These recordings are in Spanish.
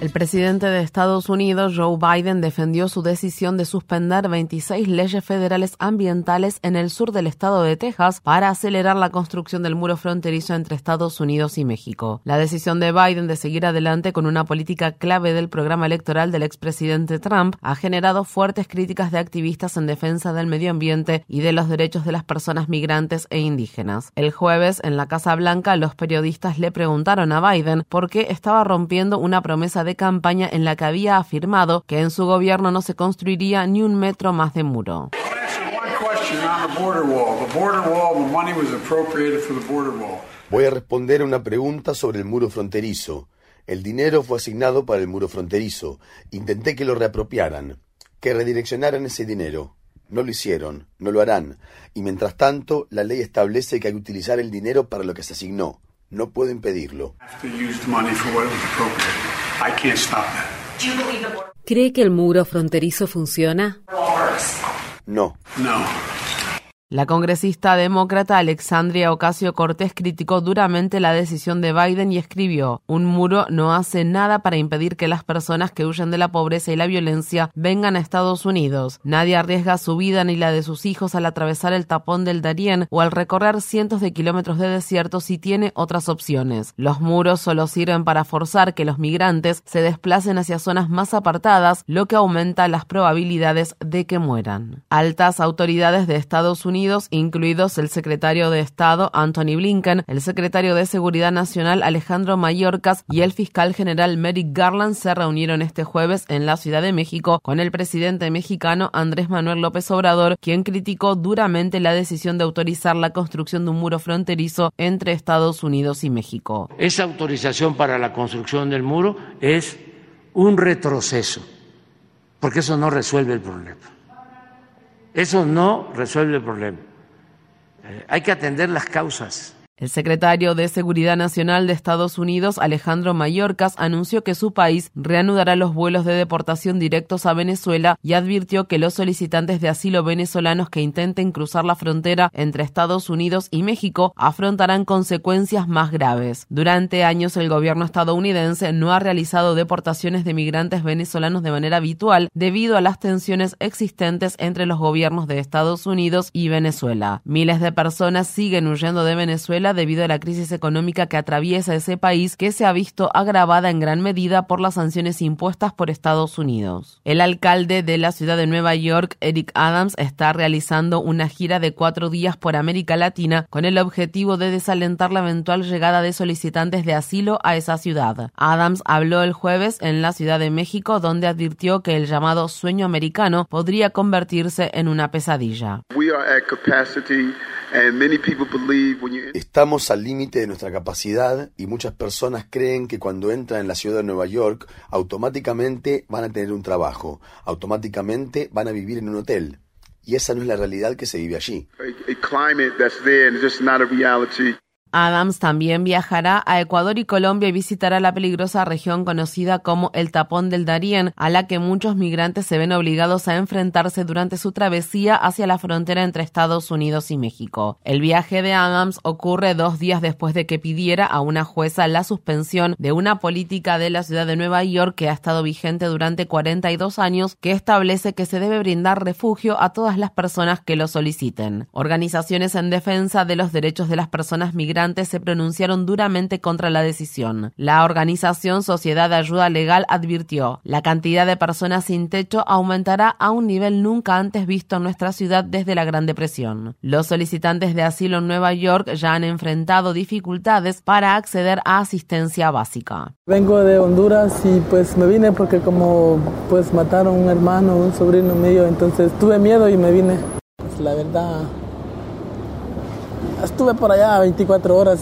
El presidente de Estados Unidos, Joe Biden, defendió su decisión de suspender 26 leyes federales ambientales en el sur del estado de Texas para acelerar la construcción del muro fronterizo entre Estados Unidos y México. La decisión de Biden de seguir adelante con una política clave del programa electoral del expresidente Trump ha generado fuertes críticas de activistas en defensa del medio ambiente y de los derechos de las personas migrantes e indígenas. El jueves, en la Casa Blanca, los periodistas le preguntaron a Biden por qué estaba rompiendo una promesa de de campaña en la que había afirmado que en su gobierno no se construiría ni un metro más de muro. Voy a responder una pregunta sobre el muro fronterizo. El dinero fue asignado para el muro fronterizo. Intenté que lo reapropiaran, que redireccionaran ese dinero. No lo hicieron, no lo harán. Y mientras tanto, la ley establece que hay que utilizar el dinero para lo que se asignó. No puedo impedirlo. ¿Cree que el muro fronterizo funciona? No. No. La congresista demócrata Alexandria Ocasio Cortés criticó duramente la decisión de Biden y escribió, un muro no hace nada para impedir que las personas que huyen de la pobreza y la violencia vengan a Estados Unidos. Nadie arriesga su vida ni la de sus hijos al atravesar el tapón del Darién o al recorrer cientos de kilómetros de desierto si tiene otras opciones. Los muros solo sirven para forzar que los migrantes se desplacen hacia zonas más apartadas, lo que aumenta las probabilidades de que mueran. Altas autoridades de Estados Unidos incluidos el secretario de Estado Anthony Blinken, el secretario de Seguridad Nacional Alejandro Mayorkas y el fiscal general Merrick Garland se reunieron este jueves en la Ciudad de México con el presidente mexicano Andrés Manuel López Obrador, quien criticó duramente la decisión de autorizar la construcción de un muro fronterizo entre Estados Unidos y México. Esa autorización para la construcción del muro es un retroceso, porque eso no resuelve el problema. Eso no resuelve el problema. Eh, hay que atender las causas. El secretario de Seguridad Nacional de Estados Unidos, Alejandro Mayorkas, anunció que su país reanudará los vuelos de deportación directos a Venezuela y advirtió que los solicitantes de asilo venezolanos que intenten cruzar la frontera entre Estados Unidos y México afrontarán consecuencias más graves. Durante años, el gobierno estadounidense no ha realizado deportaciones de migrantes venezolanos de manera habitual debido a las tensiones existentes entre los gobiernos de Estados Unidos y Venezuela. Miles de personas siguen huyendo de Venezuela debido a la crisis económica que atraviesa ese país que se ha visto agravada en gran medida por las sanciones impuestas por Estados Unidos. El alcalde de la ciudad de Nueva York, Eric Adams, está realizando una gira de cuatro días por América Latina con el objetivo de desalentar la eventual llegada de solicitantes de asilo a esa ciudad. Adams habló el jueves en la Ciudad de México donde advirtió que el llamado sueño americano podría convertirse en una pesadilla. Estamos al límite de nuestra capacidad y muchas personas creen que cuando entran en la ciudad de Nueva York automáticamente van a tener un trabajo, automáticamente van a vivir en un hotel. Y esa no es la realidad que se vive allí. Adams también viajará a Ecuador y Colombia y visitará la peligrosa región conocida como el Tapón del Darién, a la que muchos migrantes se ven obligados a enfrentarse durante su travesía hacia la frontera entre Estados Unidos y México. El viaje de Adams ocurre dos días después de que pidiera a una jueza la suspensión de una política de la ciudad de Nueva York que ha estado vigente durante 42 años que establece que se debe brindar refugio a todas las personas que lo soliciten. Organizaciones en defensa de los derechos de las personas migrantes se pronunciaron duramente contra la decisión. La organización Sociedad de Ayuda Legal advirtió, la cantidad de personas sin techo aumentará a un nivel nunca antes visto en nuestra ciudad desde la Gran Depresión. Los solicitantes de asilo en Nueva York ya han enfrentado dificultades para acceder a asistencia básica. Vengo de Honduras y pues me vine porque como pues mataron un hermano, un sobrino mío, entonces tuve miedo y me vine. Pues la verdad, estuve por allá 24 horas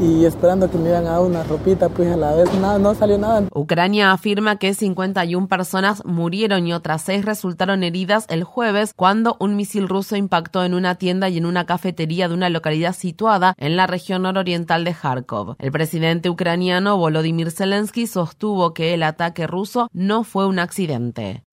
y esperando que me iban a una ropita, pues a la vez no salió nada. Ucrania afirma que 51 personas murieron y otras seis resultaron heridas el jueves cuando un misil ruso impactó en una tienda y en una cafetería de una localidad situada en la región nororiental de Kharkov. El presidente ucraniano Volodymyr Zelensky sostuvo que el ataque ruso no fue un accidente.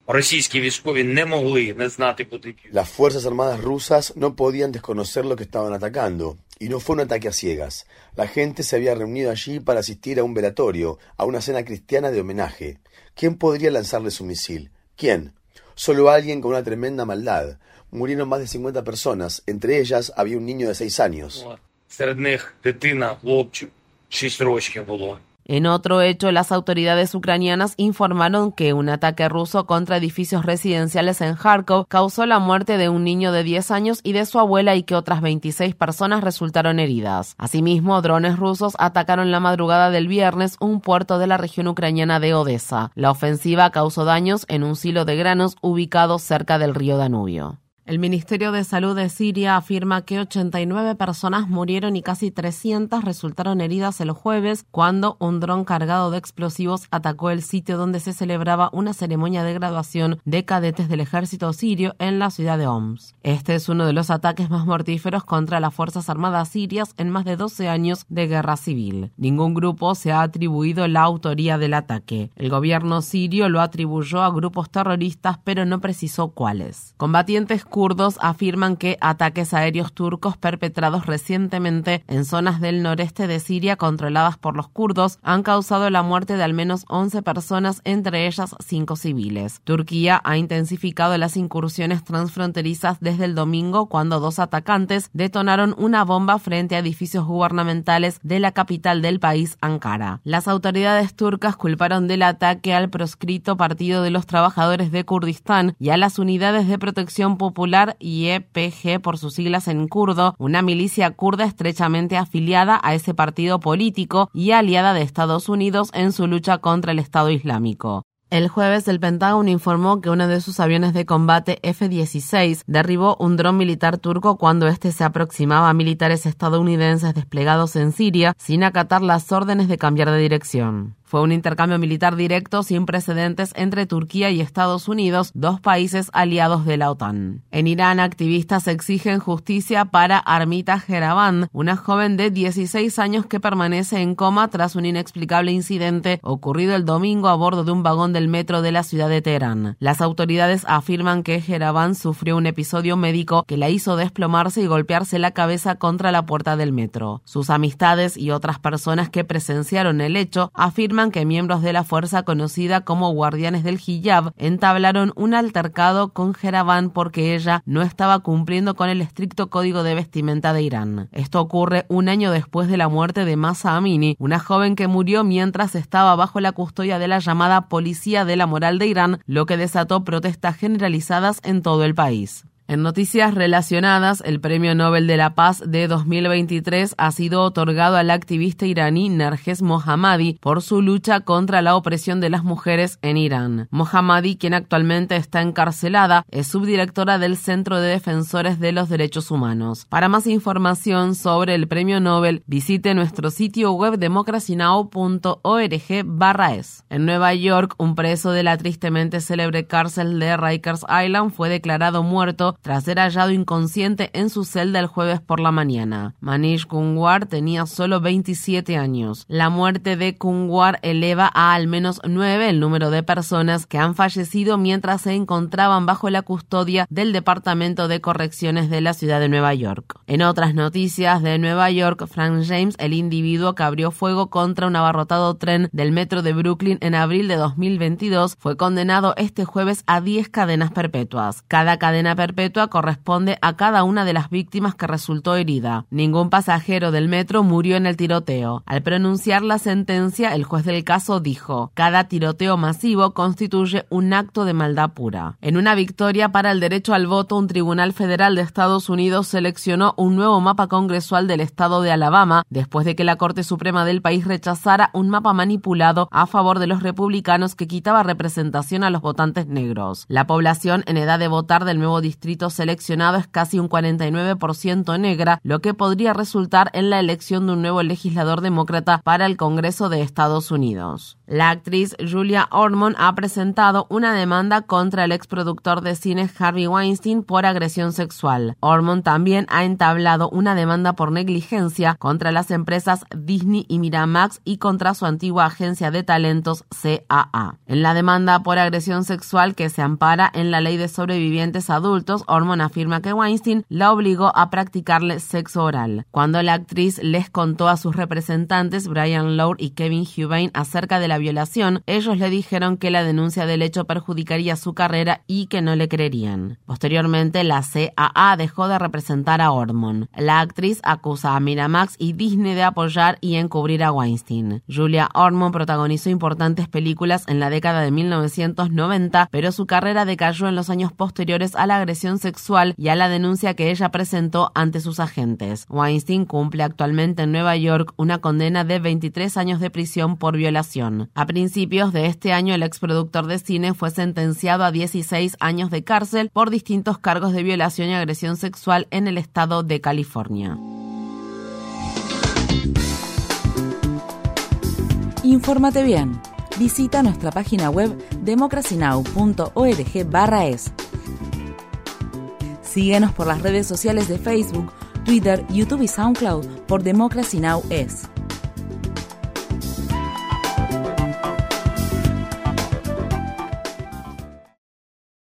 Las Fuerzas Armadas rusas no podían desconocer lo que estaban atacando, y no fue un ataque a ciegas. La gente se había reunido allí para asistir a un velatorio, a una cena cristiana de homenaje. ¿Quién podría lanzarle su misil? ¿Quién? Solo alguien con una tremenda maldad. Murieron más de 50 personas, entre ellas había un niño de 6 años. En otro hecho, las autoridades ucranianas informaron que un ataque ruso contra edificios residenciales en Kharkov causó la muerte de un niño de 10 años y de su abuela y que otras 26 personas resultaron heridas. Asimismo, drones rusos atacaron la madrugada del viernes un puerto de la región ucraniana de Odessa. La ofensiva causó daños en un silo de granos ubicado cerca del río Danubio. El Ministerio de Salud de Siria afirma que 89 personas murieron y casi 300 resultaron heridas el jueves cuando un dron cargado de explosivos atacó el sitio donde se celebraba una ceremonia de graduación de cadetes del ejército sirio en la ciudad de Homs. Este es uno de los ataques más mortíferos contra las Fuerzas Armadas sirias en más de 12 años de guerra civil. Ningún grupo se ha atribuido la autoría del ataque. El gobierno sirio lo atribuyó a grupos terroristas pero no precisó cuáles. Combatientes kurdos afirman que ataques aéreos turcos perpetrados recientemente en zonas del noreste de Siria controladas por los kurdos han causado la muerte de al menos 11 personas, entre ellas 5 civiles. Turquía ha intensificado las incursiones transfronterizas desde el domingo cuando dos atacantes detonaron una bomba frente a edificios gubernamentales de la capital del país, Ankara. Las autoridades turcas culparon del ataque al proscrito Partido de los Trabajadores de Kurdistán y a las unidades de protección popular YPG por sus siglas en kurdo, una milicia kurda estrechamente afiliada a ese partido político y aliada de Estados Unidos en su lucha contra el Estado Islámico. El jueves el Pentágono informó que uno de sus aviones de combate F-16 derribó un dron militar turco cuando este se aproximaba a militares estadounidenses desplegados en Siria sin acatar las órdenes de cambiar de dirección. Fue un intercambio militar directo sin precedentes entre Turquía y Estados Unidos, dos países aliados de la OTAN. En Irán, activistas exigen justicia para Armita Geraban, una joven de 16 años que permanece en coma tras un inexplicable incidente ocurrido el domingo a bordo de un vagón del metro de la ciudad de Teherán. Las autoridades afirman que Geraban sufrió un episodio médico que la hizo desplomarse y golpearse la cabeza contra la puerta del metro. Sus amistades y otras personas que presenciaron el hecho afirman que miembros de la fuerza conocida como Guardianes del Hijab entablaron un altercado con Jeraban porque ella no estaba cumpliendo con el estricto código de vestimenta de Irán. Esto ocurre un año después de la muerte de Masa Amini, una joven que murió mientras estaba bajo la custodia de la llamada Policía de la Moral de Irán, lo que desató protestas generalizadas en todo el país. En noticias relacionadas, el Premio Nobel de la Paz de 2023 ha sido otorgado al activista iraní Narges Mohammadi por su lucha contra la opresión de las mujeres en Irán. Mohammadi, quien actualmente está encarcelada, es subdirectora del Centro de Defensores de los Derechos Humanos. Para más información sobre el Premio Nobel, visite nuestro sitio web democracynow.org/es. En Nueva York, un preso de la tristemente célebre cárcel de Rikers Island fue declarado muerto tras ser hallado inconsciente en su celda el jueves por la mañana. Manish Kungwar tenía solo 27 años. La muerte de Kungwar eleva a al menos nueve el número de personas que han fallecido mientras se encontraban bajo la custodia del Departamento de Correcciones de la ciudad de Nueva York. En otras noticias de Nueva York, Frank James, el individuo que abrió fuego contra un abarrotado tren del metro de Brooklyn en abril de 2022, fue condenado este jueves a 10 cadenas perpetuas. Cada cadena perpetua corresponde a cada una de las víctimas que resultó herida. Ningún pasajero del metro murió en el tiroteo. Al pronunciar la sentencia, el juez del caso dijo, cada tiroteo masivo constituye un acto de maldad pura. En una victoria para el derecho al voto, un tribunal federal de Estados Unidos seleccionó un nuevo mapa congresual del estado de Alabama después de que la Corte Suprema del país rechazara un mapa manipulado a favor de los republicanos que quitaba representación a los votantes negros. La población en edad de votar del nuevo distrito seleccionado es casi un 49% negra, lo que podría resultar en la elección de un nuevo legislador demócrata para el Congreso de Estados Unidos. La actriz Julia Ormond ha presentado una demanda contra el exproductor de cine Harvey Weinstein por agresión sexual. Ormond también ha entablado una demanda por negligencia contra las empresas Disney y Miramax y contra su antigua agencia de talentos CAA. En la demanda por agresión sexual que se ampara en la ley de sobrevivientes adultos, Ormond afirma que Weinstein la obligó a practicarle sexo oral. Cuando la actriz les contó a sus representantes Brian Lowe y Kevin Hubain acerca de la violación, ellos le dijeron que la denuncia del hecho perjudicaría su carrera y que no le creerían. Posteriormente, la CAA dejó de representar a Ormond. La actriz acusa a Miramax y Disney de apoyar y encubrir a Weinstein. Julia Ormond protagonizó importantes películas en la década de 1990, pero su carrera decayó en los años posteriores a la agresión sexual y a la denuncia que ella presentó ante sus agentes. Weinstein cumple actualmente en Nueva York una condena de 23 años de prisión por violación. A principios de este año, el exproductor de cine fue sentenciado a 16 años de cárcel por distintos cargos de violación y agresión sexual en el estado de California. Infórmate bien. Visita nuestra página web democracynow.org/es. Síguenos por las redes sociales de Facebook, Twitter, YouTube y SoundCloud por Democracy Now! es.